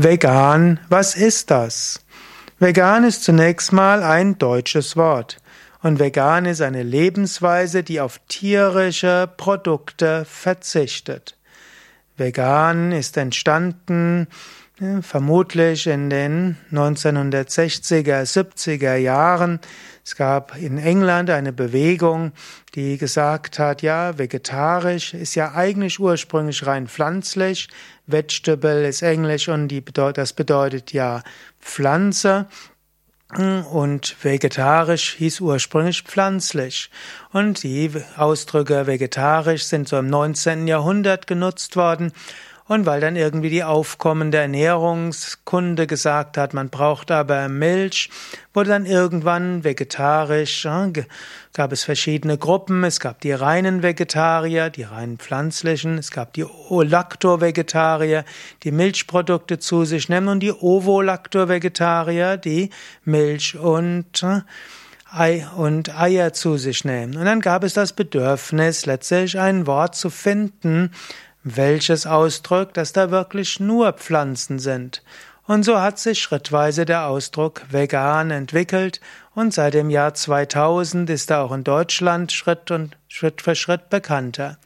Vegan, was ist das? Vegan ist zunächst mal ein deutsches Wort. Und vegan ist eine Lebensweise, die auf tierische Produkte verzichtet. Vegan ist entstanden vermutlich in den 1960er, 70er Jahren. Es gab in England eine Bewegung, die gesagt hat, ja, vegetarisch ist ja eigentlich ursprünglich rein pflanzlich. Vegetable ist Englisch und die das bedeutet ja Pflanze. Und vegetarisch hieß ursprünglich pflanzlich. Und die Ausdrücke vegetarisch sind so im 19. Jahrhundert genutzt worden. Und weil dann irgendwie die aufkommende Ernährungskunde gesagt hat, man braucht aber Milch, wurde dann irgendwann vegetarisch, gab es verschiedene Gruppen. Es gab die reinen Vegetarier, die reinen pflanzlichen, es gab die Olacto-Vegetarier, die Milchprodukte zu sich nehmen und die Ovolacto-Vegetarier, die Milch und Ei und Eier zu sich nehmen. Und dann gab es das Bedürfnis, letztlich ein Wort zu finden, welches ausdrückt, dass da wirklich nur Pflanzen sind. Und so hat sich schrittweise der Ausdruck vegan entwickelt und seit dem Jahr 2000 ist er auch in Deutschland Schritt und Schritt für Schritt bekannter.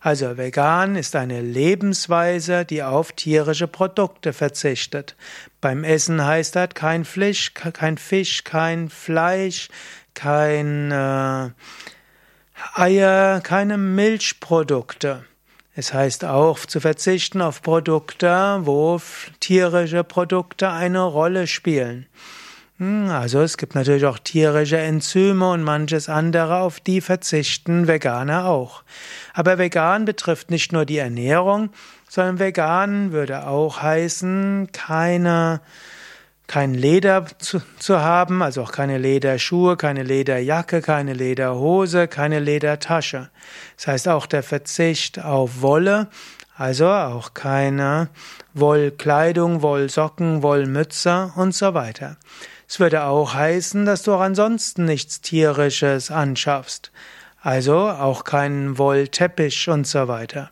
Also vegan ist eine Lebensweise, die auf tierische Produkte verzichtet. Beim Essen heißt das kein Fisch, kein Fisch, kein Fleisch, kein äh, Eier, keine Milchprodukte. Es heißt auch zu verzichten auf Produkte, wo tierische Produkte eine Rolle spielen. Hm, also es gibt natürlich auch tierische Enzyme und manches andere, auf die verzichten Veganer auch. Aber vegan betrifft nicht nur die Ernährung, sondern vegan würde auch heißen, keine kein Leder zu, zu haben, also auch keine Lederschuhe, keine Lederjacke, keine Lederhose, keine Ledertasche. Das heißt auch der Verzicht auf Wolle, also auch keine Wollkleidung, Wollsocken, Wollmütze und so weiter. Es würde auch heißen, dass du auch ansonsten nichts Tierisches anschaffst. Also auch keinen Wollteppich und so weiter.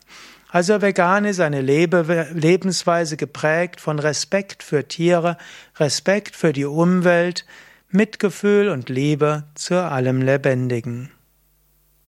Also vegan ist eine Lebe Lebensweise geprägt von Respekt für Tiere, Respekt für die Umwelt, Mitgefühl und Liebe zu allem Lebendigen.